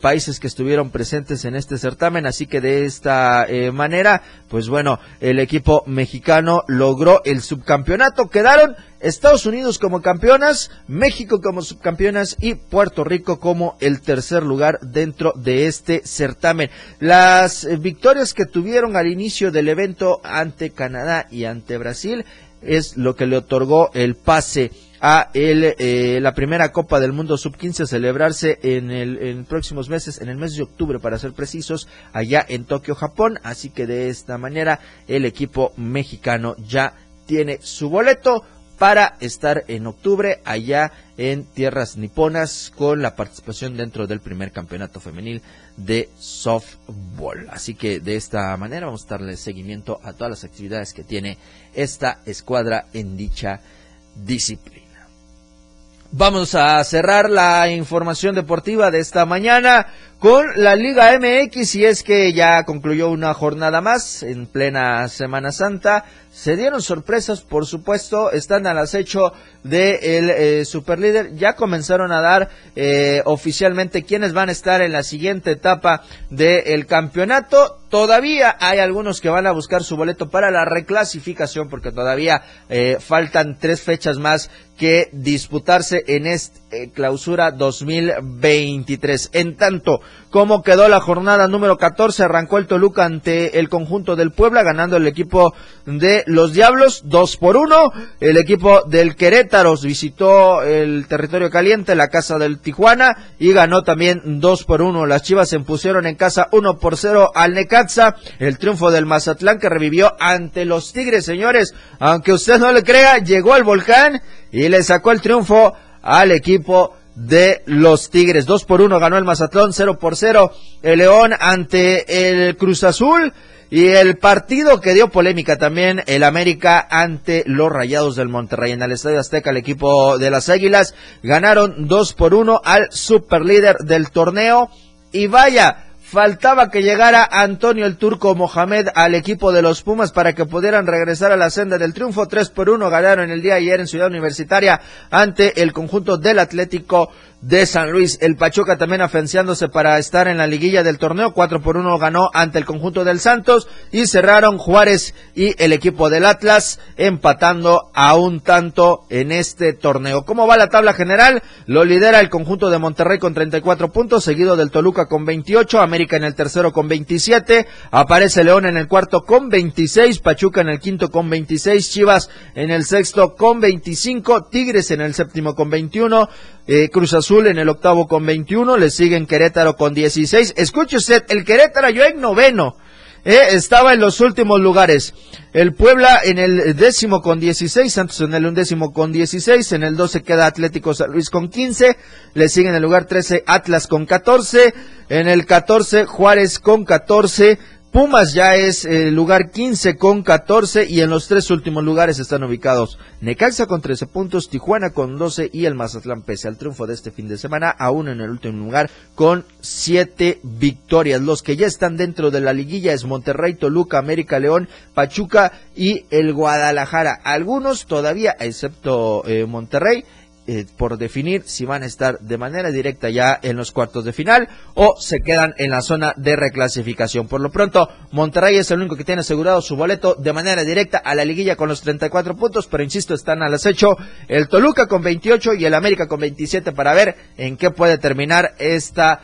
países que estuvieron presentes en este certamen. Así que de esta manera pues bueno el equipo mexicano logró el subcampeonato. Quedaron Estados Unidos como campeonas, México como subcampeonas y Puerto Rico como el tercer lugar dentro de este certamen. Las eh, victorias que tuvieron al inicio del evento ante Canadá y ante Brasil es lo que le otorgó el pase a eh, la primera Copa del Mundo Sub-15 a celebrarse en el en próximos meses, en el mes de octubre para ser precisos, allá en Tokio, Japón. Así que de esta manera el equipo mexicano ya tiene su boleto para estar en octubre allá en tierras niponas con la participación dentro del primer campeonato femenil de softball. Así que de esta manera vamos a darle seguimiento a todas las actividades que tiene esta escuadra en dicha disciplina. Vamos a cerrar la información deportiva de esta mañana con la Liga MX y es que ya concluyó una jornada más en plena Semana Santa se dieron sorpresas, por supuesto, están al acecho del de eh, superlíder. Ya comenzaron a dar eh, oficialmente quiénes van a estar en la siguiente etapa del campeonato. Todavía hay algunos que van a buscar su boleto para la reclasificación porque todavía eh, faltan tres fechas más que disputarse en esta eh, clausura 2023. En tanto, ¿cómo quedó la jornada número 14? Arrancó el Toluca ante el conjunto del Puebla, ganando el equipo de los Diablos 2 por 1. El equipo del Querétaro visitó el territorio caliente, la casa del Tijuana, y ganó también 2 por 1. Las Chivas se impusieron en casa 1 por 0 al Necaxa. El triunfo del Mazatlán que revivió ante los Tigres, señores. Aunque usted no le crea, llegó al volcán y le sacó el triunfo al equipo de los Tigres. 2 por 1 ganó el Mazatlán, 0 por 0 el León ante el Cruz Azul. Y el partido que dio polémica también, el América ante los Rayados del Monterrey. En el Estadio Azteca, el equipo de las Águilas ganaron 2 por 1 al superlíder del torneo. Y vaya, Faltaba que llegara Antonio el Turco Mohamed al equipo de los Pumas para que pudieran regresar a la senda del triunfo. 3 por 1 ganaron el día ayer en Ciudad Universitaria ante el conjunto del Atlético de San Luis. El Pachuca también afianciándose para estar en la liguilla del torneo. 4 por 1 ganó ante el conjunto del Santos y cerraron Juárez y el equipo del Atlas empatando a un tanto en este torneo. ¿Cómo va la tabla general? Lo lidera el conjunto de Monterrey con 34 puntos, seguido del Toluca con 28, América en el tercero con 27, aparece León en el cuarto con 26, Pachuca en el quinto con 26, Chivas en el sexto con 25, Tigres en el séptimo con 21, eh, Cruz Azul en el octavo con 21, le siguen Querétaro con 16. Escuche usted, el Querétaro yo en noveno. Eh, estaba en los últimos lugares. El Puebla en el décimo con 16, Santos en el undécimo con 16, en el 12 queda Atlético San Luis con 15, le siguen en el lugar 13 Atlas con 14, en el 14 Juárez con 14, Pumas ya es el lugar 15 con 14 y en los tres últimos lugares están ubicados Necaxa con 13 puntos, Tijuana con 12 y el Mazatlán pese al triunfo de este fin de semana aún en el último lugar con 7 victorias. Los que ya están dentro de la liguilla es Monterrey, Toluca, América, León, Pachuca y el Guadalajara. Algunos todavía, excepto eh, Monterrey, eh, por definir si van a estar de manera directa ya en los cuartos de final o se quedan en la zona de reclasificación. Por lo pronto, Monterrey es el único que tiene asegurado su boleto de manera directa a la liguilla con los 34 puntos, pero insisto, están al acecho el Toluca con 28 y el América con 27 para ver en qué puede terminar esta,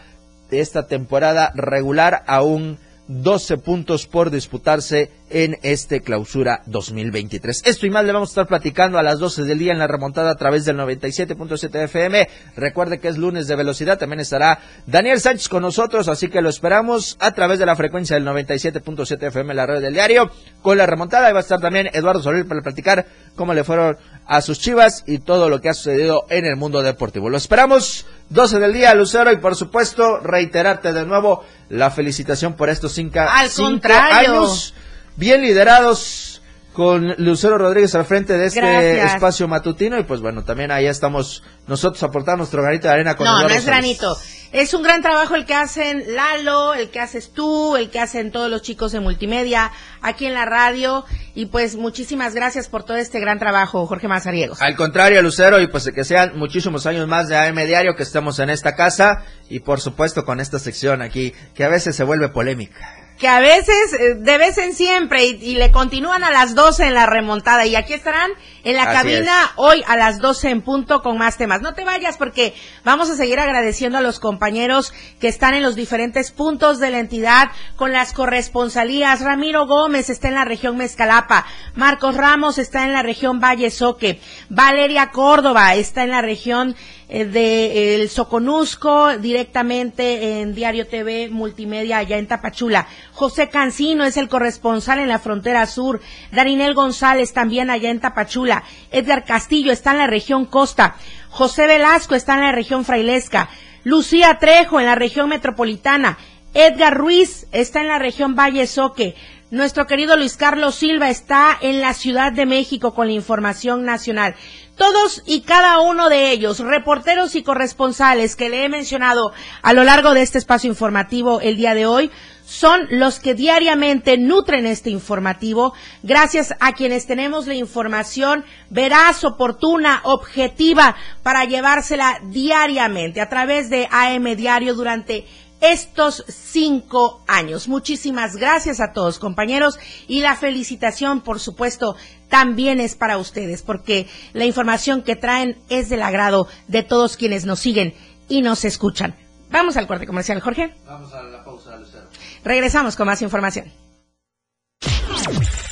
esta temporada regular aún 12 puntos por disputarse en este clausura 2023. Esto y más le vamos a estar platicando a las 12 del día en la remontada a través del 97.7 FM. Recuerde que es lunes de velocidad, también estará Daniel Sánchez con nosotros, así que lo esperamos a través de la frecuencia del 97.7 FM, la red del diario, con la remontada. Y va a estar también Eduardo Soler para platicar cómo le fueron a sus chivas y todo lo que ha sucedido en el mundo deportivo. Lo esperamos 12 del día, Lucero, y por supuesto reiterarte de nuevo la felicitación por estos cinco, Al cinco contrario. años bien liderados con Lucero Rodríguez al frente de este Gracias. espacio matutino y pues bueno, también ahí estamos nosotros aportando nuestro granito de arena con No, no es granito. Es un gran trabajo el que hacen Lalo, el que haces tú, el que hacen todos los chicos de multimedia aquí en la radio. Y pues muchísimas gracias por todo este gran trabajo, Jorge Mazariegos. Al contrario, Lucero, y pues que sean muchísimos años más de AM Diario que estemos en esta casa y por supuesto con esta sección aquí que a veces se vuelve polémica. Que a veces, eh, de vez en siempre, y, y le continúan a las 12 en la remontada. Y aquí estarán en la Así cabina hoy a las 12 en punto con más temas. No te vayas porque vamos a seguir agradeciendo a los compañeros que están en los diferentes puntos de la entidad con las corresponsalías. Ramiro Gómez está en la región Mezcalapa. Marcos Ramos está en la región Valle Soque. Valeria Córdoba está en la región eh, de El Soconusco, directamente en Diario TV Multimedia allá en Tapachula. José Cancino es el corresponsal en la frontera sur. Darinel González también allá en Tapachula. Edgar Castillo está en la región Costa. José Velasco está en la región Frailesca. Lucía Trejo en la región metropolitana. Edgar Ruiz está en la región Valle Soque. Nuestro querido Luis Carlos Silva está en la Ciudad de México con la información nacional. Todos y cada uno de ellos, reporteros y corresponsales que le he mencionado a lo largo de este espacio informativo el día de hoy, son los que diariamente nutren este informativo, gracias a quienes tenemos la información veraz, oportuna, objetiva, para llevársela diariamente a través de AM Diario durante estos cinco años. Muchísimas gracias a todos, compañeros, y la felicitación, por supuesto, también es para ustedes, porque la información que traen es del agrado de todos quienes nos siguen y nos escuchan. Vamos al corte comercial, Jorge. Vamos a la pausa, Lucero. Regresamos con más información.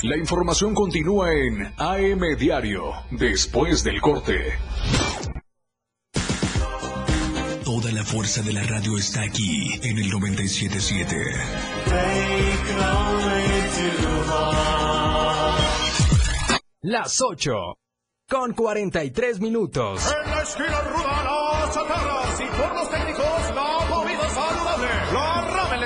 La información continúa en AM Diario, después del corte. La fuerza de la radio está aquí en el 977. Las 8 con 43 minutos. En la esquina ruda, las chatarras y por los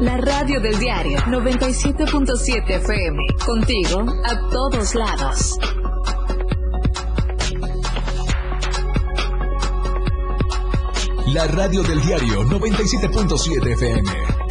La radio del diario 97.7 FM. Contigo a todos lados. La radio del diario 97.7 FM.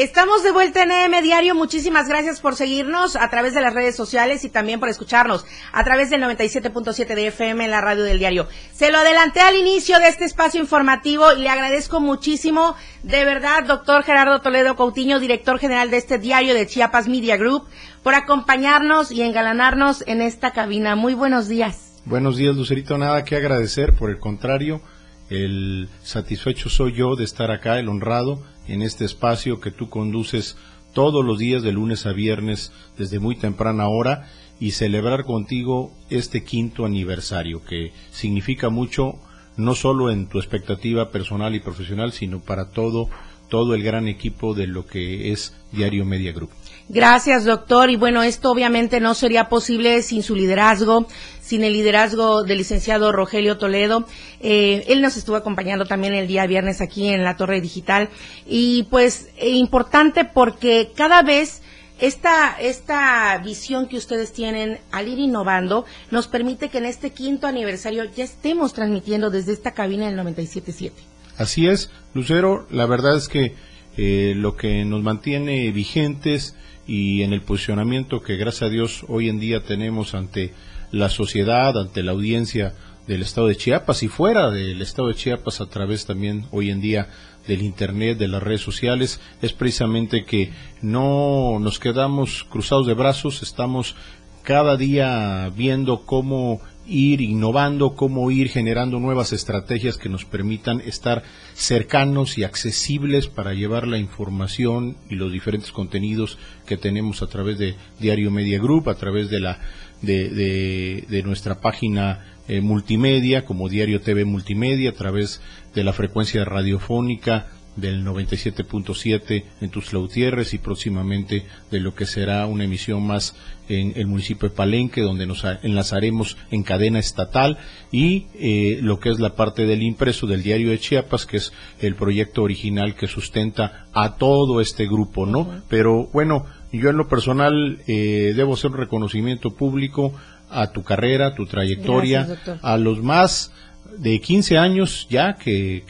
Estamos de vuelta en EM Diario. Muchísimas gracias por seguirnos a través de las redes sociales y también por escucharnos a través del 97.7 de FM en la radio del diario. Se lo adelanté al inicio de este espacio informativo y le agradezco muchísimo, de verdad, doctor Gerardo Toledo Coutinho, director general de este diario de Chiapas Media Group, por acompañarnos y engalanarnos en esta cabina. Muy buenos días. Buenos días, Lucerito. Nada que agradecer, por el contrario, el satisfecho soy yo de estar acá, el honrado en este espacio que tú conduces todos los días de lunes a viernes desde muy temprana hora y celebrar contigo este quinto aniversario que significa mucho no solo en tu expectativa personal y profesional sino para todo todo el gran equipo de lo que es Diario Media Group. Gracias, doctor. Y bueno, esto obviamente no sería posible sin su liderazgo, sin el liderazgo del licenciado Rogelio Toledo. Eh, él nos estuvo acompañando también el día viernes aquí en la Torre Digital. Y pues eh, importante porque cada vez esta, esta visión que ustedes tienen al ir innovando nos permite que en este quinto aniversario ya estemos transmitiendo desde esta cabina del 97.7. Así es, Lucero, la verdad es que eh, lo que nos mantiene vigentes y en el posicionamiento que gracias a Dios hoy en día tenemos ante la sociedad, ante la audiencia del estado de Chiapas y fuera del estado de Chiapas a través también hoy en día del internet, de las redes sociales, es precisamente que no nos quedamos cruzados de brazos, estamos cada día viendo cómo ir innovando, cómo ir generando nuevas estrategias que nos permitan estar cercanos y accesibles para llevar la información y los diferentes contenidos que tenemos a través de Diario Media Group, a través de la de, nuestra página eh, multimedia como Diario TV Multimedia, a través de la frecuencia radiofónica del 97.7 en Tuxtla Gutiérrez y próximamente de lo que será una emisión más en el municipio de Palenque, donde nos enlazaremos en cadena estatal y eh, lo que es la parte del impreso del diario de Chiapas, que es el proyecto original que sustenta a todo este grupo, ¿no? Pero bueno, yo en lo personal eh, debo hacer un reconocimiento público a tu carrera, a tu trayectoria, a los más de 15 años ya que,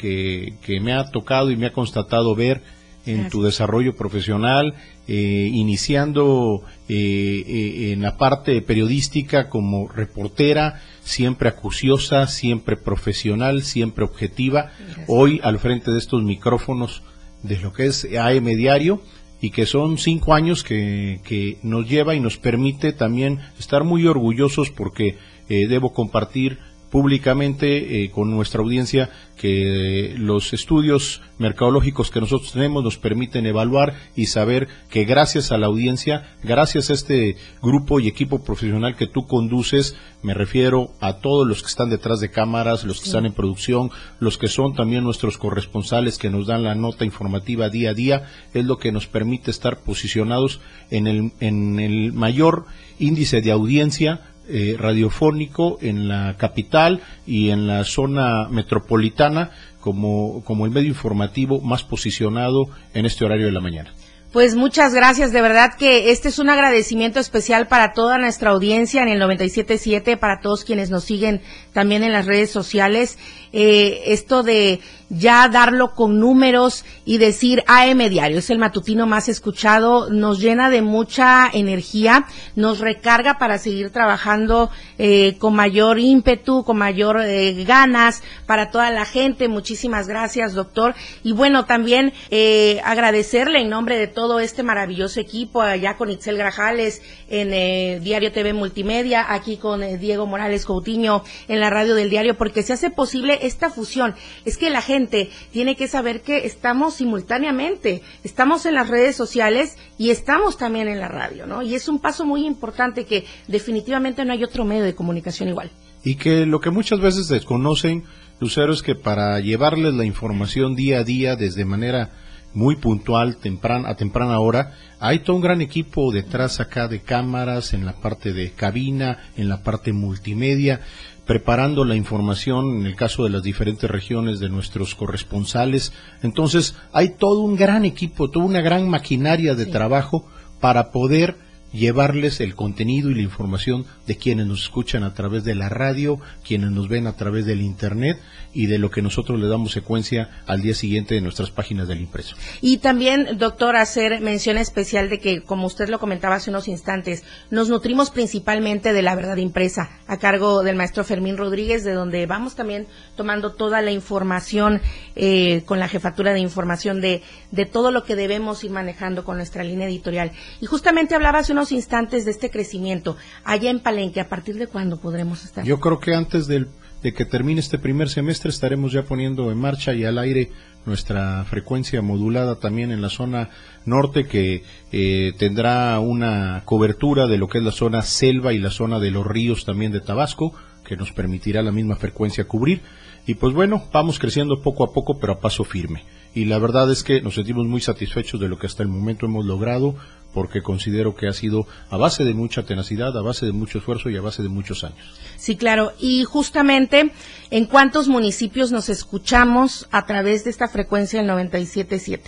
que, me ha tocado y me ha constatado ver en tu desarrollo profesional, eh, iniciando eh, eh, en la parte periodística como reportera, siempre acuciosa, siempre profesional, siempre objetiva, hoy al frente de estos micrófonos de lo que es AM Diario y que son cinco años que, que nos lleva y nos permite también estar muy orgullosos porque debo compartir públicamente eh, con nuestra audiencia que los estudios mercadológicos que nosotros tenemos nos permiten evaluar y saber que gracias a la audiencia, gracias a este grupo y equipo profesional que tú conduces, me refiero a todos los que están detrás de cámaras, los que están en producción, los que son también nuestros corresponsales que nos dan la nota informativa día a día, es lo que nos permite estar posicionados en el, en el mayor índice de audiencia eh, radiofónico en la capital y en la zona metropolitana como, como el medio informativo más posicionado en este horario de la mañana. Pues muchas gracias, de verdad que este es un agradecimiento especial para toda nuestra audiencia en el 977, para todos quienes nos siguen también en las redes sociales. Eh, esto de ya darlo con números y decir AM Diario es el matutino más escuchado, nos llena de mucha energía, nos recarga para seguir trabajando eh, con mayor ímpetu, con mayor eh, ganas para toda la gente. Muchísimas gracias, doctor. Y bueno, también eh, agradecerle en nombre de todo este maravilloso equipo, allá con Itzel Grajales en eh, Diario TV Multimedia, aquí con eh, Diego Morales Coutinho en la radio del diario, porque se hace posible esta fusión. Es que la gente tiene que saber que estamos simultáneamente, estamos en las redes sociales y estamos también en la radio, ¿no? Y es un paso muy importante que definitivamente no hay otro medio de comunicación igual. Y que lo que muchas veces desconocen, Lucero, es que para llevarles la información día a día desde manera muy puntual, temprana, a temprana hora. Hay todo un gran equipo detrás acá de cámaras, en la parte de cabina, en la parte multimedia, preparando la información en el caso de las diferentes regiones de nuestros corresponsales. Entonces, hay todo un gran equipo, toda una gran maquinaria de trabajo para poder llevarles el contenido y la información de quienes nos escuchan a través de la radio, quienes nos ven a través del Internet y de lo que nosotros le damos secuencia al día siguiente de nuestras páginas del impreso. Y también, doctor, hacer mención especial de que, como usted lo comentaba hace unos instantes, nos nutrimos principalmente de la verdad impresa, a cargo del maestro Fermín Rodríguez, de donde vamos también tomando toda la información eh, con la jefatura de información de, de todo lo que debemos ir manejando con nuestra línea editorial. Y justamente hablaba hace unos instantes de este crecimiento. Allá en Palenque, ¿a partir de cuándo podremos estar? Yo creo que antes del de que termine este primer semestre estaremos ya poniendo en marcha y al aire nuestra frecuencia modulada también en la zona norte que eh, tendrá una cobertura de lo que es la zona selva y la zona de los ríos también de Tabasco que nos permitirá la misma frecuencia cubrir y pues bueno vamos creciendo poco a poco pero a paso firme y la verdad es que nos sentimos muy satisfechos de lo que hasta el momento hemos logrado porque considero que ha sido a base de mucha tenacidad, a base de mucho esfuerzo y a base de muchos años. Sí, claro. Y justamente, ¿en cuántos municipios nos escuchamos a través de esta frecuencia del 97.7?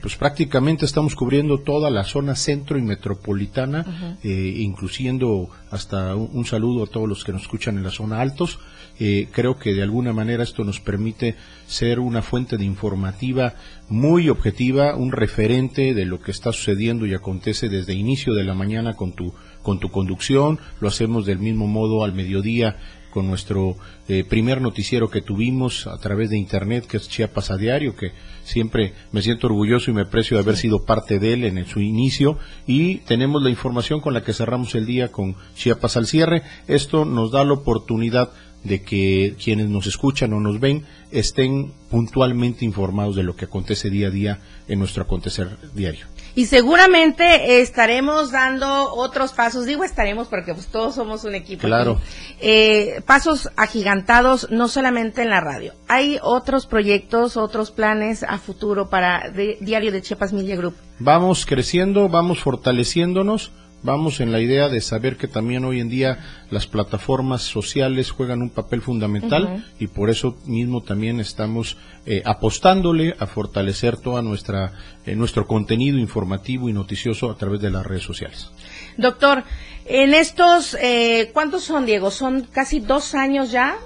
Pues prácticamente estamos cubriendo toda la zona centro y metropolitana, eh, incluyendo hasta un, un, saludo a todos los que nos escuchan en la zona altos. Eh, creo que de alguna manera esto nos permite ser una fuente de informativa muy objetiva, un referente de lo que está sucediendo y acontece desde inicio de la mañana con tu, con tu conducción. Lo hacemos del mismo modo al mediodía con nuestro eh, primer noticiero que tuvimos a través de internet, que es Chiapas a Diario, que siempre me siento orgulloso y me aprecio de haber sido parte de él en su inicio. Y tenemos la información con la que cerramos el día con Chiapas al cierre. Esto nos da la oportunidad de que quienes nos escuchan o nos ven estén puntualmente informados de lo que acontece día a día en nuestro acontecer diario. Y seguramente estaremos dando otros pasos, digo estaremos porque pues todos somos un equipo. Claro. Eh, pasos agigantados, no solamente en la radio. Hay otros proyectos, otros planes a futuro para de, Diario de Chiapas Media Group. Vamos creciendo, vamos fortaleciéndonos vamos en la idea de saber que también hoy en día las plataformas sociales juegan un papel fundamental uh -huh. y por eso mismo también estamos eh, apostándole a fortalecer toda nuestra eh, nuestro contenido informativo y noticioso a través de las redes sociales. Doctor, en estos eh, ¿cuántos son Diego? Son casi dos años ya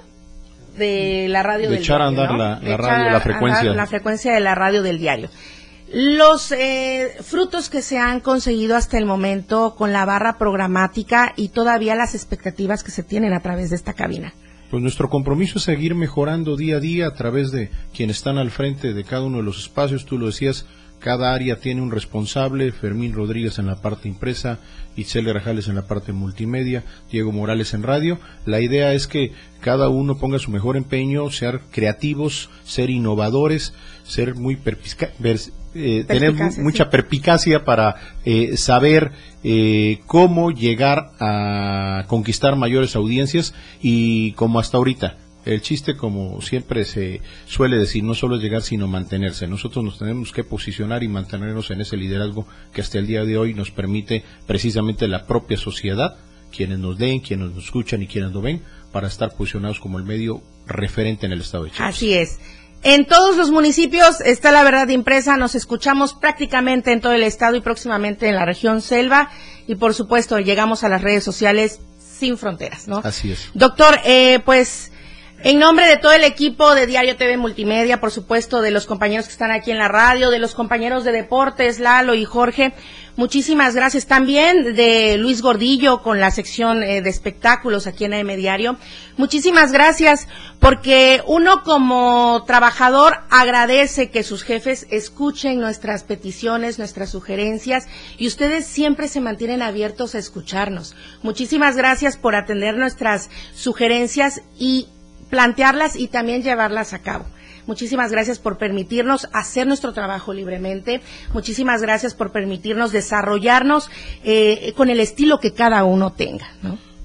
de la radio de del echar diario, a andar ¿no? la, De la echar radio, a la frecuencia. andar la frecuencia de la radio del diario. Los eh, frutos que se han conseguido hasta el momento con la barra programática y todavía las expectativas que se tienen a través de esta cabina. Pues nuestro compromiso es seguir mejorando día a día a través de quienes están al frente de cada uno de los espacios. Tú lo decías, Cada área tiene un responsable, Fermín Rodríguez en la parte impresa, Itzel Grajales en la parte multimedia, Diego Morales en radio. La idea es que cada uno ponga su mejor empeño, ser creativos, ser innovadores, ser muy vers- eh, tener mucha sí. perspicacia para eh, saber eh, cómo llegar a conquistar mayores audiencias y como hasta ahorita. El chiste, como siempre se suele decir, no solo es llegar, sino mantenerse. Nosotros nos tenemos que posicionar y mantenernos en ese liderazgo que hasta el día de hoy nos permite precisamente la propia sociedad, quienes nos den, quienes nos escuchan y quienes nos ven, para estar posicionados como el medio referente en el estado de Chiapas. Así es. En todos los municipios está la verdad impresa, nos escuchamos prácticamente en todo el estado y próximamente en la región selva y por supuesto llegamos a las redes sociales sin fronteras, ¿no? Así es. Doctor, eh, pues en nombre de todo el equipo de Diario TV Multimedia, por supuesto, de los compañeros que están aquí en la radio, de los compañeros de deportes, Lalo y Jorge, muchísimas gracias también de Luis Gordillo con la sección eh, de espectáculos aquí en AM Diario. Muchísimas gracias porque uno como trabajador agradece que sus jefes escuchen nuestras peticiones, nuestras sugerencias y ustedes siempre se mantienen abiertos a escucharnos. Muchísimas gracias por atender nuestras sugerencias y plantearlas y también llevarlas a cabo. Muchísimas gracias por permitirnos hacer nuestro trabajo libremente. Muchísimas gracias por permitirnos desarrollarnos eh, con el estilo que cada uno tenga.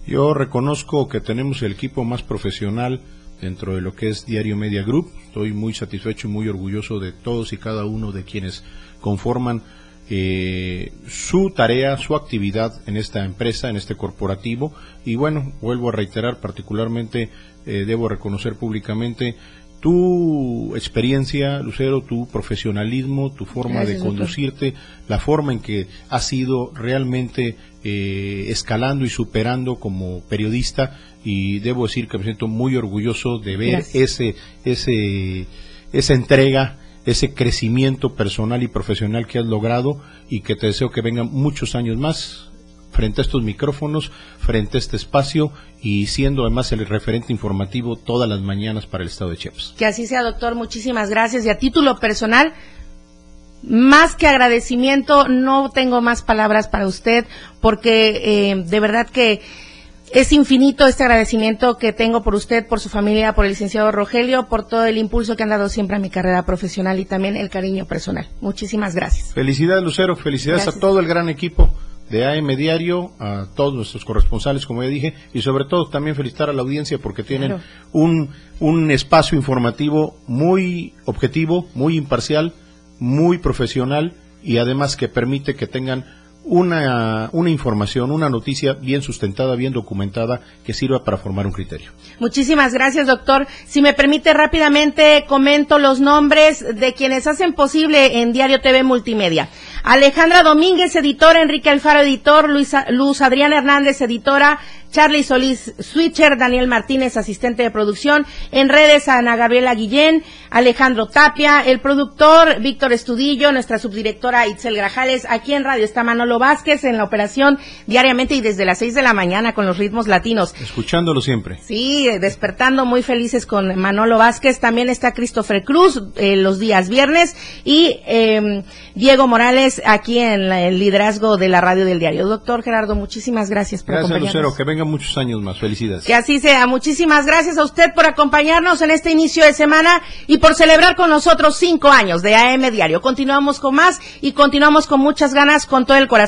Yo reconozco que tenemos el equipo más profesional dentro de lo que es Diario Media Group. Estoy muy satisfecho y muy orgulloso de todos y cada uno de quienes conforman eh, su tarea, su actividad en esta empresa, en este corporativo. Y bueno, vuelvo a reiterar, particularmente eh, debo reconocer públicamente tu experiencia, Lucero, tu profesionalismo, tu forma Gracias, de doctor. conducirte, la forma en que has ido realmente eh, escalando y superando como periodista y debo decir que me siento muy orgulloso de ver Gracias. ese ese esa entrega ese crecimiento personal y profesional que has logrado y que te deseo que vengan muchos años más frente a estos micrófonos, frente a este espacio y siendo además el referente informativo todas las mañanas para el estado de Chiapas. Que así sea, doctor. Muchísimas gracias. Y a título personal, más que agradecimiento, no tengo más palabras para usted, porque eh, de verdad que es infinito este agradecimiento que tengo por usted, por su familia, por el licenciado Rogelio, por todo el impulso que han dado siempre a mi carrera profesional y también el cariño personal. Muchísimas gracias. Felicidades Lucero, felicidades Gracias. a todo el gran equipo de AM Diario, a todos nuestros corresponsales, como ya dije, y sobre todo también felicitar a la audiencia porque tienen Claro. un, un espacio informativo muy objetivo, muy imparcial, muy profesional y además que permite que tengan una, una información, una noticia bien sustentada, bien documentada, que sirva para formar un criterio. Muchísimas gracias, doctor. Si me permite rápidamente, comento los nombres de quienes hacen posible en Diario TV Multimedia. Alejandra Domínguez, editora, Enrique Alfaro, editor, Luisa- Luz Adriana Hernández, editora, Charlie Solís Switcher, Daniel Martínez, asistente de producción, en redes Ana Gabriela Guillén, Alejandro Tapia, el productor Víctor Estudillo, nuestra subdirectora Itzel Grajales, aquí en radio está Manolo Vázquez en la operación diariamente y desde las seis de la mañana con los ritmos latinos. Escuchándolo siempre. Sí, despertando muy felices con Manolo Vázquez. También está Christopher Cruz eh, los días viernes y eh, Diego Morales aquí en la- el liderazgo de la radio del diario. Doctor Gerardo, muchísimas gracias por Gracias acompañarnos. Lucero, que vengan muchos años más. Felicidades. Que así sea. Muchísimas gracias a usted por acompañarnos en este inicio de semana y por celebrar con nosotros cinco años de AM Diario. Continuamos con más y continuamos con muchas ganas, con todo el corazón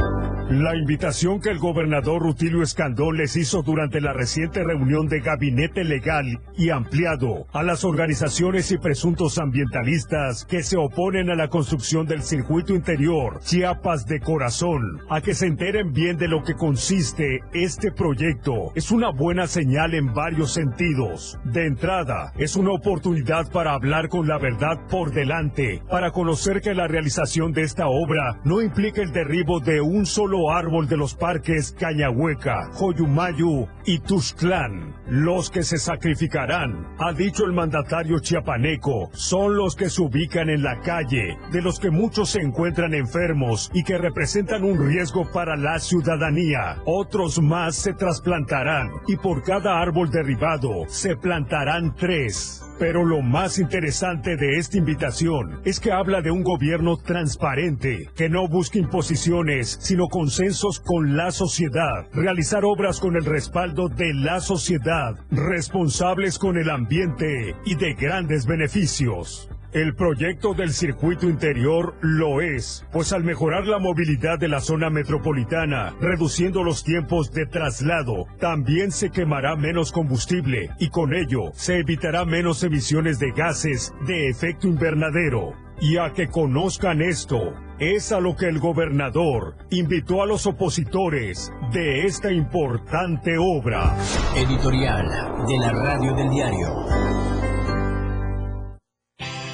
La invitación que el gobernador Rutilio Escandón les hizo durante la reciente reunión de gabinete legal y ampliado a las organizaciones y presuntos ambientalistas que se oponen a la construcción del circuito interior Chiapas de Corazón, a que se enteren bien de lo que consiste este proyecto, es una buena señal en varios sentidos. De entrada, es una oportunidad para hablar con la verdad por delante, para conocer que la realización de esta obra no implica el derribo de un solo árbol de los parques Cañahueca, Joyumayu y Tuxtlán. Los que se sacrificarán, ha dicho el mandatario chiapaneco, son los que se ubican en la calle, de los que muchos se encuentran enfermos y que representan un riesgo para la ciudadanía. Otros más se trasplantarán y por cada árbol derribado se plantarán tres. Pero lo más interesante de esta invitación es que habla de un gobierno transparente, que no busca imposiciones, sino consensos con la sociedad, realizar obras con el respaldo de la sociedad, responsables con el ambiente y de grandes beneficios. El proyecto del circuito interior lo es, pues al mejorar la movilidad de la zona metropolitana, reduciendo los tiempos de traslado, también se quemará menos combustible y con ello se evitará menos emisiones de gases de efecto invernadero. Y a que conozcan esto, es a lo que el gobernador invitó a los opositores de esta importante obra. Editorial de la Radio del Diario.